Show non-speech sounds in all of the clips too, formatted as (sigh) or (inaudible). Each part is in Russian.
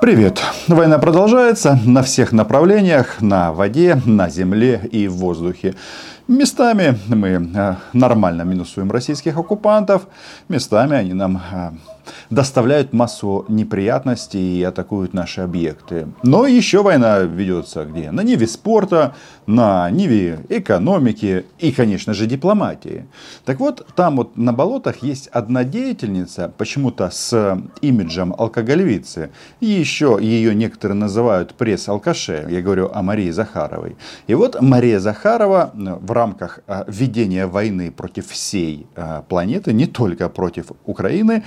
Привет! Война продолжается на всех направлениях, на воде, на земле и в воздухе. Местами мы э, нормально минусуем российских оккупантов, местами они нам э, доставляют массу неприятностей и атакуют наши объекты. Но еще война ведется где? На ниве спорта, на ниве экономики и, конечно же, дипломатии. Так вот, там вот на болотах есть одна деятельница, почему-то с имиджем алкоголевицы. И еще ее некоторые называют пресс-алкаше. Я говорю о Марии Захаровой. И вот Мария Захарова э, в рамках э, ведения войны против всей э, планеты, не только против Украины,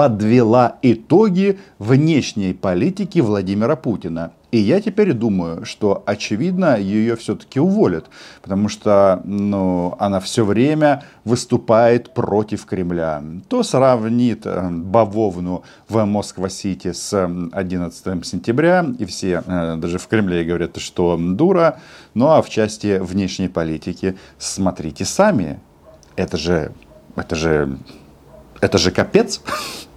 подвела итоги внешней политики Владимира Путина. И я теперь думаю, что очевидно ее все-таки уволят, потому что ну, она все время выступает против Кремля. То сравнит э, бавовну в Москва-Сити с 11 сентября, и все э, даже в Кремле говорят, что дура. Ну а в части внешней политики смотрите сами. Это же, это же, это же капец (laughs)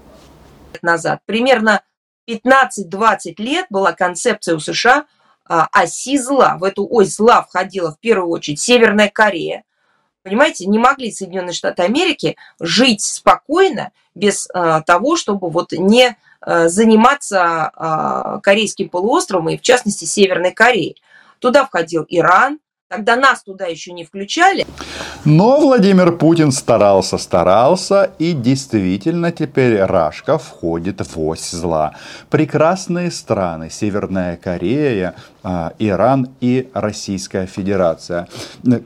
назад, примерно 15-20 лет была концепция у США а, оси зла. В эту ось зла входила в первую очередь Северная Корея. Понимаете, не могли Соединенные Штаты Америки жить спокойно без а, того, чтобы вот не а, заниматься Корейским полуостровом и в частности Северной Кореей. Туда входил Иран, когда нас туда еще не включали. Но Владимир Путин старался, старался, и действительно теперь Рашка входит в ось зла. Прекрасные страны, Северная Корея, Иран и Российская Федерация.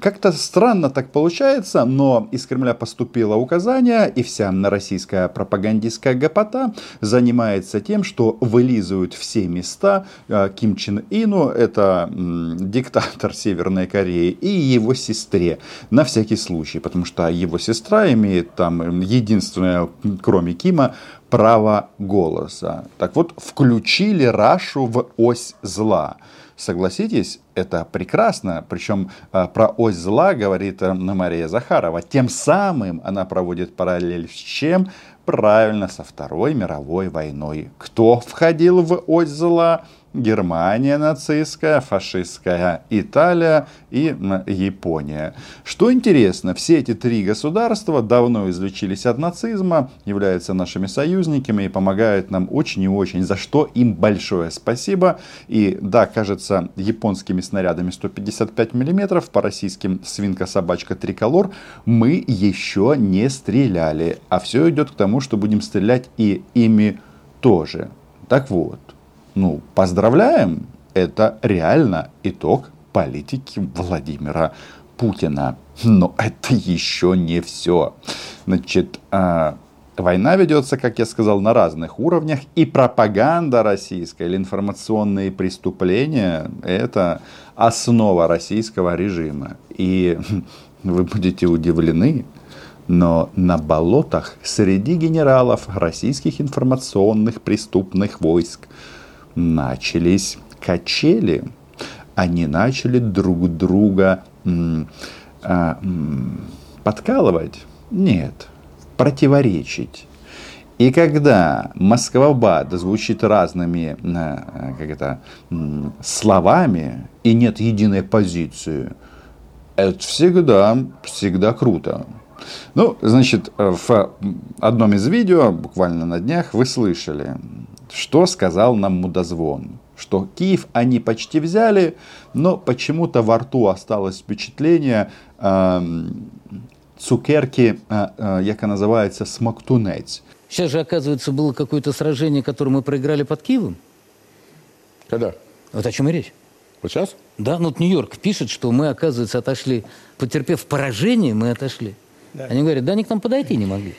Как-то странно так получается, но из Кремля поступило указание, и вся российская пропагандистская гопота занимается тем, что вылизывают все места а, Ким Чен Ину, это диктатор Северной Кореи, и его сестре, на всякий случай, потому что его сестра имеет там единственное, кроме Кима, право голоса. Так вот, включили Рашу в ось зла. Согласитесь, это прекрасно. Причем а, про ось зла говорит э, Мария Захарова. Тем самым она проводит параллель с чем? Правильно, со Второй мировой войной. Кто входил в ось зла? Германия нацистская, фашистская Италия и Япония. Что интересно, все эти три государства давно излечились от нацизма, являются нашими союзниками и помогают нам очень и очень, за что им большое спасибо. И да, кажется, японскими снарядами 155 мм по российским свинка-собачка триколор мы еще не стреляли. А все идет к тому, что будем стрелять и ими тоже. Так вот, ну, поздравляем, это реально итог политики Владимира Путина. Но это еще не все. Значит, а, Война ведется, как я сказал, на разных уровнях, и пропаганда российская или информационные преступления – это основа российского режима. И (laughs) вы будете удивлены, но на болотах среди генералов российских информационных преступных войск начались качели. Они начали друг друга а, подкалывать. Нет, противоречить. И когда Москва-Бад звучит разными а, как это, словами и нет единой позиции, это всегда, всегда круто. Ну, значит, в одном из видео, буквально на днях, вы слышали, что сказал нам мудозвон? Что Киев они почти взяли, но почему-то во рту осталось впечатление э, цукерки, э, э, як называется, смоктунець. Сейчас же, оказывается, было какое-то сражение, которое мы проиграли под Киевом. Когда? Вот о чем и речь. Вот сейчас? Да, ну вот Нью-Йорк пишет, что мы, оказывается, отошли, потерпев поражение, мы отошли. Да. Они говорят, да, они к нам подойти не могли.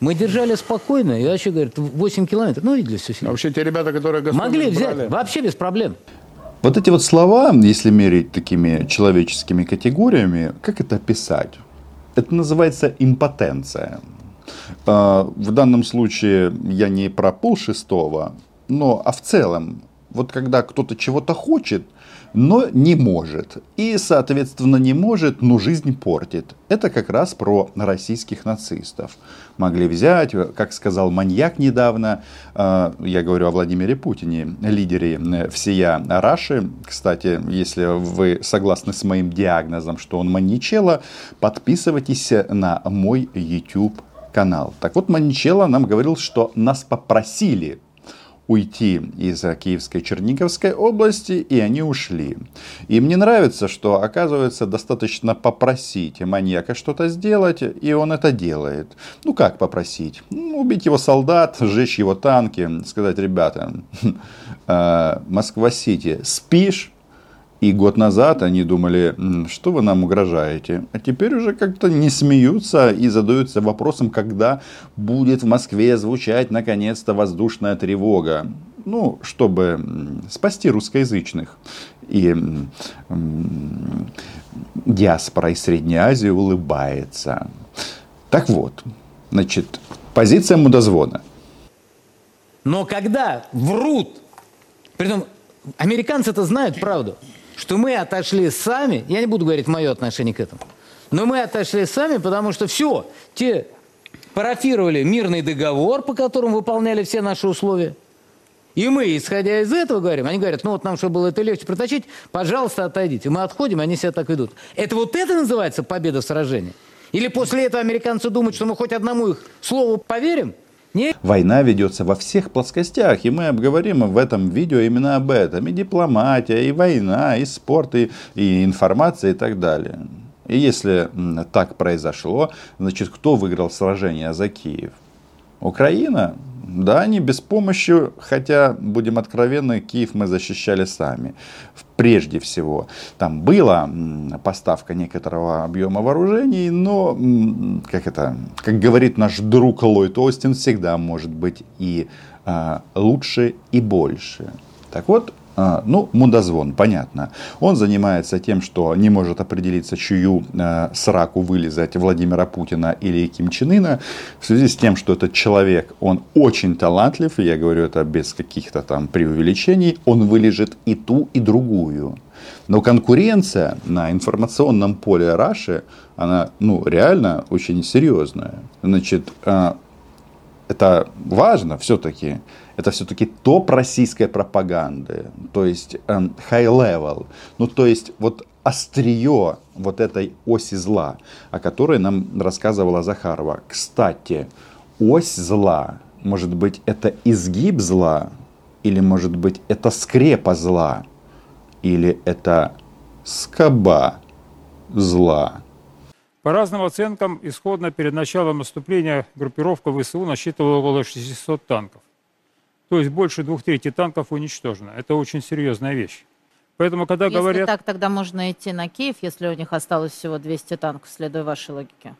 Мы держали спокойно, и вообще, говорят, 8 километров. Ну, видели все. А вообще те ребята, которые Могли взять, брали... вообще без проблем. Вот эти вот слова, если мерить такими человеческими категориями, как это описать? Это называется импотенция. А, в данном случае я не про пол шестого, но а в целом Вот когда кто-то чего-то хочет, но не может. И, соответственно, не может, но жизнь портит. Это как раз про российских нацистов. Могли взять, как сказал маньяк недавно, э, я говорю о Владимире Путине, лидере всея Раши. Кстати, если вы согласны с моим диагнозом, что он маньячело, подписывайтесь на мой YouTube канал. Так вот, Маничелло нам говорил, что нас попросили уйти из Киевской Черниговской области, и они ушли. И мне нравится, что, оказывается, достаточно попросить маньяка что-то сделать, и он это делает. Ну, как попросить? Ну, убить его солдат, сжечь его танки, сказать, ребята, (laughs) э, Москва-Сити, спишь? И год назад они думали, что вы нам угрожаете. А теперь уже как-то не смеются и задаются вопросом, когда будет в Москве звучать наконец-то воздушная тревога. Ну, чтобы спасти русскоязычных. И диаспора из Средней Азии улыбается. Так вот, значит, позиция мудозвона. Но когда врут, притом американцы-то знают правду, что мы отошли сами, я не буду говорить мое отношение к этому, но мы отошли сами, потому что все, те парафировали мирный договор, по которому выполняли все наши условия. И мы, исходя из этого, говорим, они говорят, ну вот нам, чтобы было это легче проточить, пожалуйста, отойдите. Мы отходим, они себя так ведут. Это вот это называется победа в сражении? Или после этого американцы думают, что мы хоть одному их слову поверим? Нет. Война ведется во всех плоскостях, и мы обговорим в этом видео именно об этом. И дипломатия, и война, и спорт, и, и информация, и так далее. И если так произошло, значит, кто выиграл сражение за Киев? Украина? Да, не без помощи, хотя, будем откровенны, Киев мы защищали сами. Прежде всего, там была поставка некоторого объема вооружений, но, как это, как говорит наш друг Ллойд Остин, всегда может быть и а, лучше, и больше. Так вот, ну, мудозвон, понятно. Он занимается тем, что не может определиться, чью э, сраку вылезать Владимира Путина или Ким Чен Ына, в связи с тем, что этот человек, он очень талантлив, я говорю это без каких-то там преувеличений, он вылежит и ту, и другую. Но конкуренция на информационном поле Раши, она, ну, реально очень серьезная. Значит, э, это важно все-таки это все-таки топ российской пропаганды, то есть эм, high level, ну то есть вот острие вот этой оси зла, о которой нам рассказывала Захарова. Кстати, ось зла, может быть, это изгиб зла, или может быть, это скрепа зла, или это скоба зла. По разным оценкам, исходно перед началом наступления группировка ВСУ насчитывала около 600 танков. То есть больше двух третей танков уничтожено. Это очень серьезная вещь. Поэтому, когда если говорят... так, тогда можно идти на Киев, если у них осталось всего 200 танков, следуя вашей логике?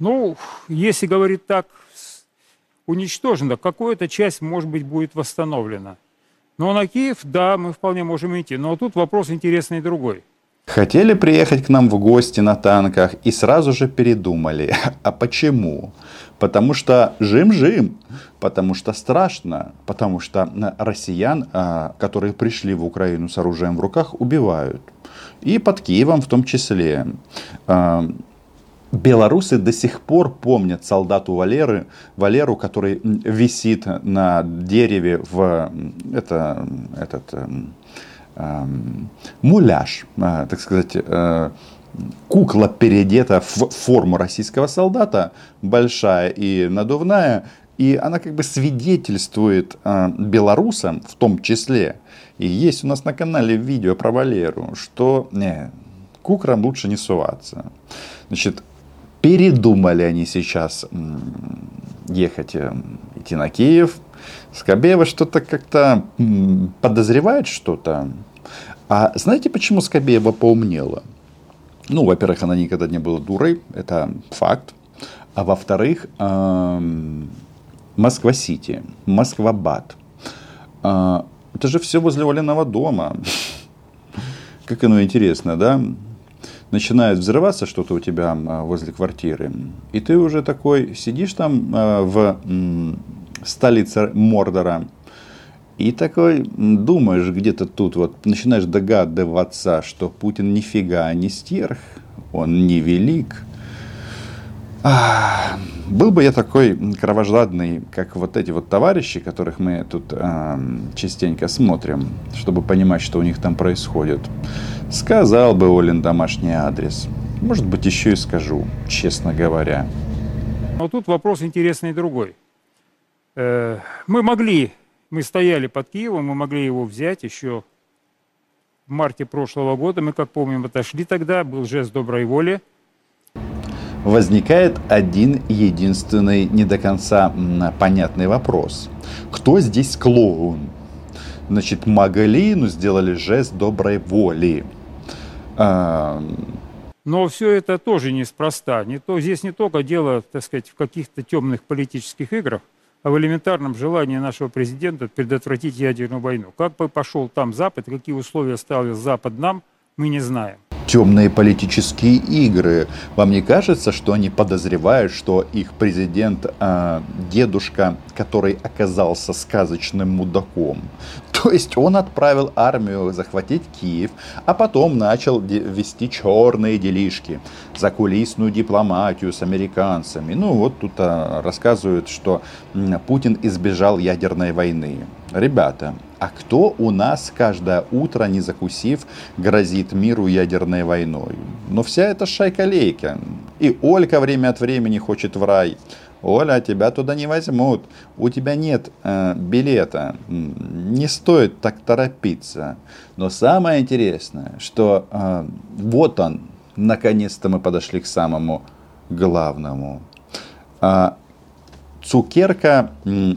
Ну, если говорить так, уничтожено, какая-то часть, может быть, будет восстановлена. Но на Киев, да, мы вполне можем идти. Но тут вопрос интересный другой. Хотели приехать к нам в гости на танках и сразу же передумали. (laughs) А почему? Потому что жим-жим, потому что страшно, потому что россиян, а, которые пришли в Украину с оружием в руках, убивают. И под Киевом в том числе. А, белорусы до сих пор помнят солдату Валеры, Валеру, который висит на дереве в это, этот, эм, муляж, э, так сказать, э, кукла переодета в форму российского солдата, большая и надувная, и она как бы свидетельствует э, белорусам в том числе. И есть у нас на канале видео про Валеру, что не, к лучше не суваться. Значит, передумали они сейчас ехать, идти на Киев. Скобеева что-то как-то подозревает что-то. А знаете, почему Скобеева поумнела? Ну, во-первых, она никогда не была дурой, это факт. А во-вторых, Москва-Сити, Москва-Бат. Э, это же все возле Оленного дома. Как оно интересно, да? Начинает взрываться что-то у тебя возле квартиры. И ты уже такой сидишь там э, в столице Мордора И такой думаешь где-то тут, вот начинаешь догадываться, что Путин нифига не стерх, он не велик. А, был бы я такой кровожадный, как вот эти вот товарищи, которых мы тут э, частенько смотрим, чтобы понимать, что у них там происходит. Сказал бы Олин домашний адрес. Может быть, еще и скажу, честно говоря. Но тут вопрос интересный другой. Э, мы могли мы стояли под Киевом, мы могли его взять еще в марте прошлого года. Мы, как помним, отошли тогда, был жест доброй воли. Возникает один единственный не до конца понятный вопрос. Кто здесь клоун? Значит, могли, но сделали жест доброй воли. А... Но все это тоже неспроста. Не то, здесь не только дело, так сказать, в каких-то темных политических играх, в элементарном желании нашего президента предотвратить ядерную войну. Как бы пошел там Запад, какие условия ставил Запад нам, мы не знаем темные политические игры. Вам не кажется, что они подозревают, что их президент э, дедушка, который оказался сказочным мудаком? То есть он отправил армию захватить Киев, а потом начал вести черные делишки, закулисную дипломатию с американцами. Ну вот тут а, рассказывают, что Путин избежал ядерной войны. Ребята, а кто у нас каждое утро, не закусив, грозит миру ядерной войной? Но вся эта шайка-лейка. И Олька время от времени хочет в рай. Оля, тебя туда не возьмут. У тебя нет э, билета. Не стоит так торопиться. Но самое интересное, что э, вот он, наконец-то мы подошли к самому главному. Э, цукерка,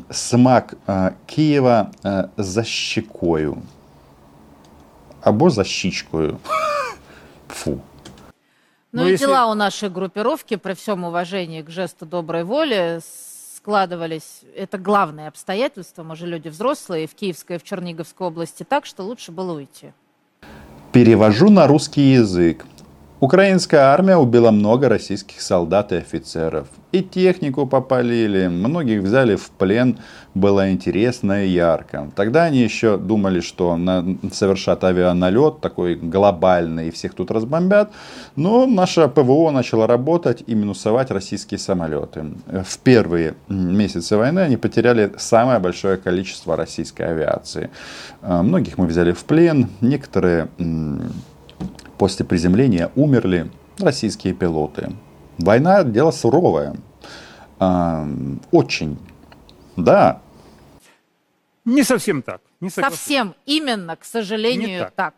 смак э, Киева э, за щекою. Або за щічкою. (laughs) Фу. Ну, ну и если... дела у нашей группировки, при всем уважении к жесту доброй воли, складывались, это главное обстоятельство, мы же люди взрослые, в Киевской и в Черниговской области, так что лучше было уйти. Перевожу на русский язык. Украинская армия убила много российских солдат и офицеров. И технику попалили, многих взяли в плен, было интересно и ярко. Тогда они еще думали, что на, совершат авианалет такой глобальный и всех тут разбомбят. Но наша ПВО начала работать и минусовать российские самолеты. В первые месяцы войны они потеряли самое большое количество российской авиации. Многих мы взяли в плен, некоторые после приземления умерли российские пилоты. Война – дело суровое. Очень. Да. Не совсем так. Не совсем именно, к сожалению, не так. так.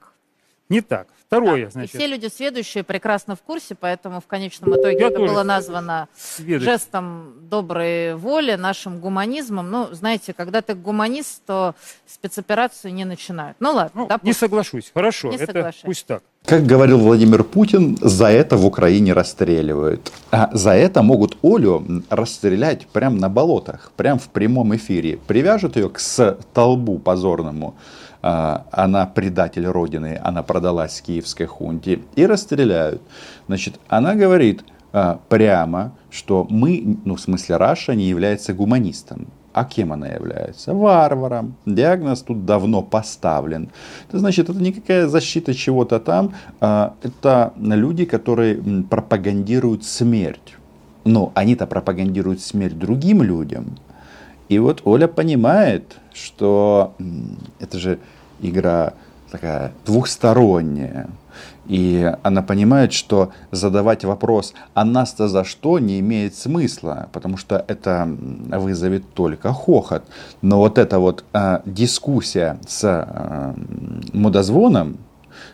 Не так. Второе, да. значит. И все люди следующие прекрасно в курсе, поэтому в конечном итоге Я это было названо следующий. жестом доброй воли, нашим гуманизмом. Ну, знаете, когда ты гуманист, то спецоперацию не начинают. Ну ладно, ну, допустим. Не соглашусь. Хорошо, не это соглашаюсь. пусть так. Как говорил Владимир Путин, за это в Украине расстреливают. А за это могут Олю расстрелять прямо на болотах, прямо в прямом эфире. Привяжут ее к столбу позорному. А, она предатель Родины, она продалась киевской хунте, и расстреляют. Значит, она говорит а, прямо, что мы, ну в смысле Раша, не является гуманистом. А кем она является? Варваром. Диагноз тут давно поставлен. Это значит, это никакая защита чего-то там. А, это люди, которые пропагандируют смерть. Но они-то пропагандируют смерть другим людям. И вот Оля понимает, что это же игра такая двухсторонняя. И она понимает, что задавать вопрос «а нас-то за что?» не имеет смысла, потому что это вызовет только хохот. Но вот эта вот э, дискуссия с э, мудозвоном,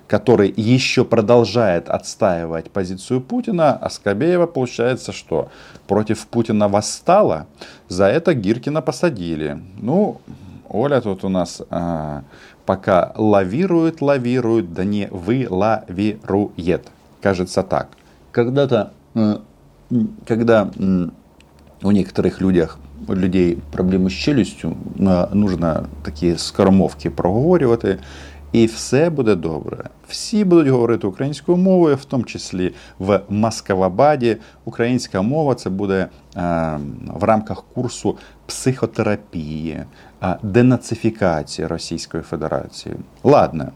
который еще продолжает отстаивать позицию Путина, а Скобеева получается, что против Путина восстала, за это Гиркина посадили. Ну, Оля тут у нас а, пока лавирует, лавирует, да не вылавирует. Кажется так. Когда-то, э, когда у некоторых людях, людей проблемы з челюстю, нужно такі скоромовки проговорювати. І все буде добре. Всі будуть говорити українською мовою, в тому числі в Москвабаді. Українська мова це буде в рамках курсу психотерапии, денацификации Российской Федерации. Ладно,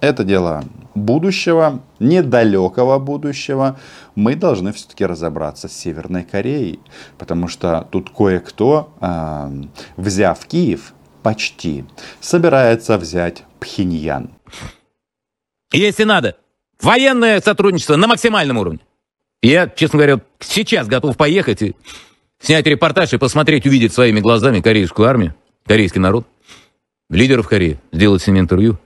это дело будущего, недалекого будущего. Мы должны все-таки разобраться с Северной Кореей, потому что тут кое-кто, взяв Киев, почти, собирается взять Пхеньян. Если надо, военное сотрудничество на максимальном уровне. Я, честно говоря, сейчас готов поехать и снять репортаж и посмотреть, увидеть своими глазами корейскую армию, корейский народ, лидеров Кореи, сделать с ними интервью.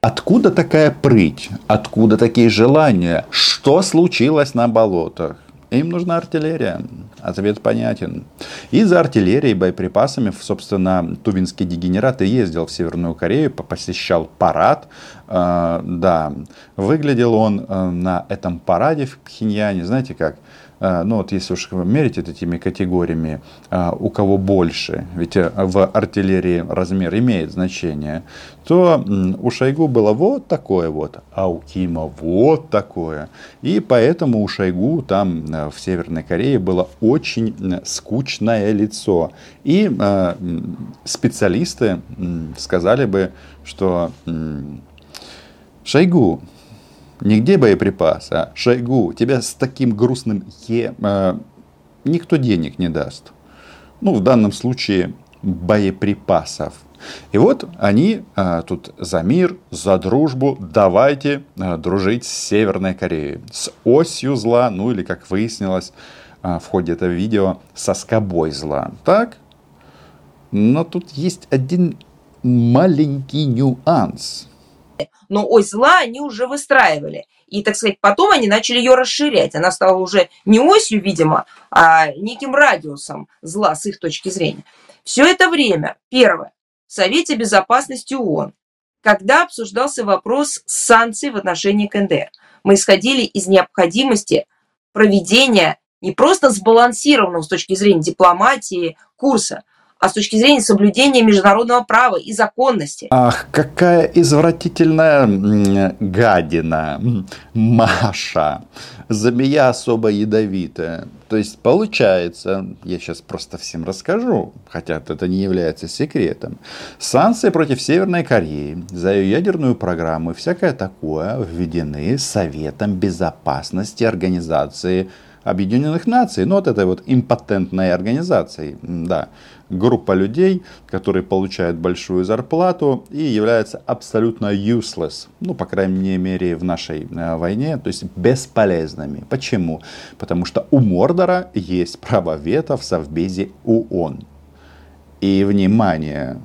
Откуда такая прыть? Откуда такие желания? Что случилось на болотах? Им нужна артиллерия. Ответ понятен. И за артиллерией боеприпасами, собственно, тувинский дегенерат и ездил в Северную Корею, посещал парад. Э, да, выглядел он э, на этом параде в Пхеньяне, знаете как? А, ну вот если уж мерить этими категориями, а, у кого больше, ведь э, в артиллерии размер имеет значение, то у Шойгу было вот такое вот, а у Кима вот такое. И поэтому у Шойгу там э, в Северной Корее было очень скучное лицо. И э, специалисты сказали бы, что Шойгу, Нигде боеприпасы, а Шойгу, тебя с таким грустным Е э, никто денег не даст. Ну, в данном случае боеприпасов. И вот они а, тут за мир, за дружбу, давайте а, дружить с Северной Кореей. С осью зла, ну или, как выяснилось а, в ходе этого видео, со скобой зла. Так? Но тут есть один маленький нюанс но ось зла они уже выстраивали. И, так сказать, потом они начали ее расширять. Она стала уже не осью, видимо, а неким радиусом зла с их точки зрения. Все это время, первое, в Совете Безопасности ООН, когда обсуждался вопрос санкций в отношении КНДР, мы исходили из необходимости проведения не просто сбалансированного с точки зрения дипломатии курса, а с точки зрения соблюдения международного права и законности. Ах, какая извратительная гадина Маша. Змея особо ядовитая. То есть получается, я сейчас просто всем расскажу, хотя это не является секретом, санкции против Северной Кореи за ее ядерную программу и всякое такое введены Советом Безопасности Организации Объединенных Наций, ну вот этой вот импотентной организацией, да, группа людей, которые получают большую зарплату и являются абсолютно useless, ну, по крайней мере, в нашей э, войне, то есть бесполезными. Почему? Потому что у Мордора есть право вето в Совбезе ООН. И, внимание,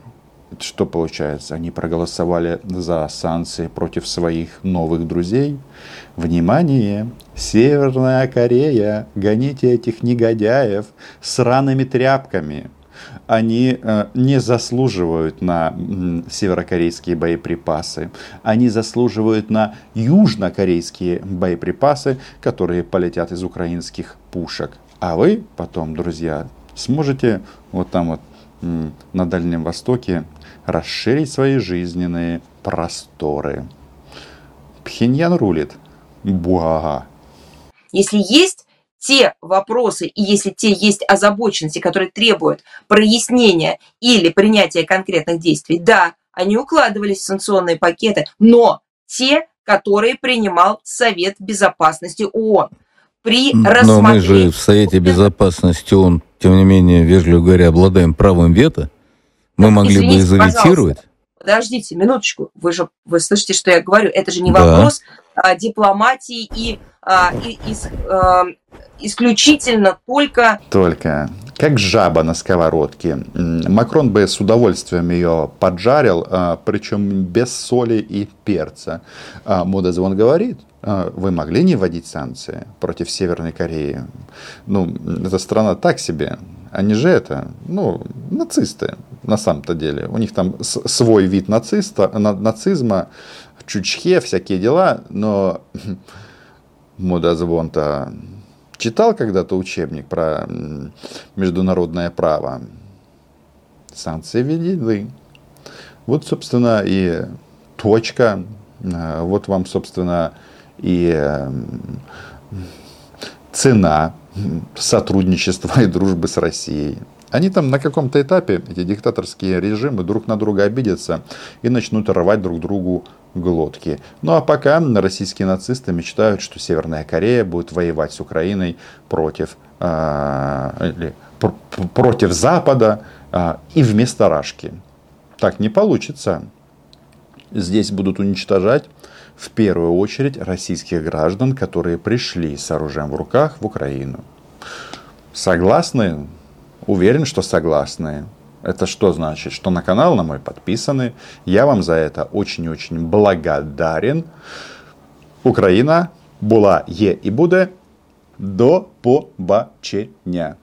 что получается? Они проголосовали за санкции против своих новых друзей. Внимание! Северная Корея, гоните этих негодяев сраными тряпками. Они э, не заслуживают на северокорейские боеприпасы. Они заслуживают на южнокорейские боеприпасы, которые полетят из украинских пушек. А вы потом, друзья, сможете вот там вот на Дальнем Востоке расширить свои жизненные просторы. Пхеньян рулит. Буага. Если есть те вопросы и если те есть озабоченности, которые требуют прояснения или принятия конкретных действий, да, они укладывались в санкционные пакеты, но те, которые принимал Совет Безопасности ООН. При но мы же в Совете Безопасности ООН, тем не менее, вежливо говоря, обладаем правом вето. Мы могли Извините, бы изолицировать. Подождите, минуточку. Вы же вы слышите, что я говорю? Это же не да. вопрос а, дипломатии и из, а, исключительно только... Только. Как жаба на сковородке. Макрон бы с удовольствием ее поджарил, а, причем без соли и перца. А, Мудозвон говорит, а, вы могли не вводить санкции против Северной Кореи? Ну, эта страна так себе. Они же это, ну, нацисты на самом-то деле. У них там свой вид нациста, нацизма, чучхе, всякие дела, но мудозвон-то читал когда-то учебник про международное право. Санкции введены. Вот, собственно, и точка. Вот вам, собственно, и цена сотрудничества и дружбы с Россией. Они там на каком-то этапе, эти диктаторские режимы, друг на друга обидятся и начнут рвать друг другу глотки. Ну а пока российские нацисты мечтают, что Северная Корея будет воевать с Украиной против, э, или, пр против Запада э, и вместо Рашки. Так не получится. Здесь будут уничтожать в первую очередь российских граждан, которые пришли с оружием в руках в Украину. Согласны? Уверен, что согласны. Это что значит? Что на канал на мой подписаны. Я вам за это очень-очень благодарен. Україна була, є і буде. До побачення.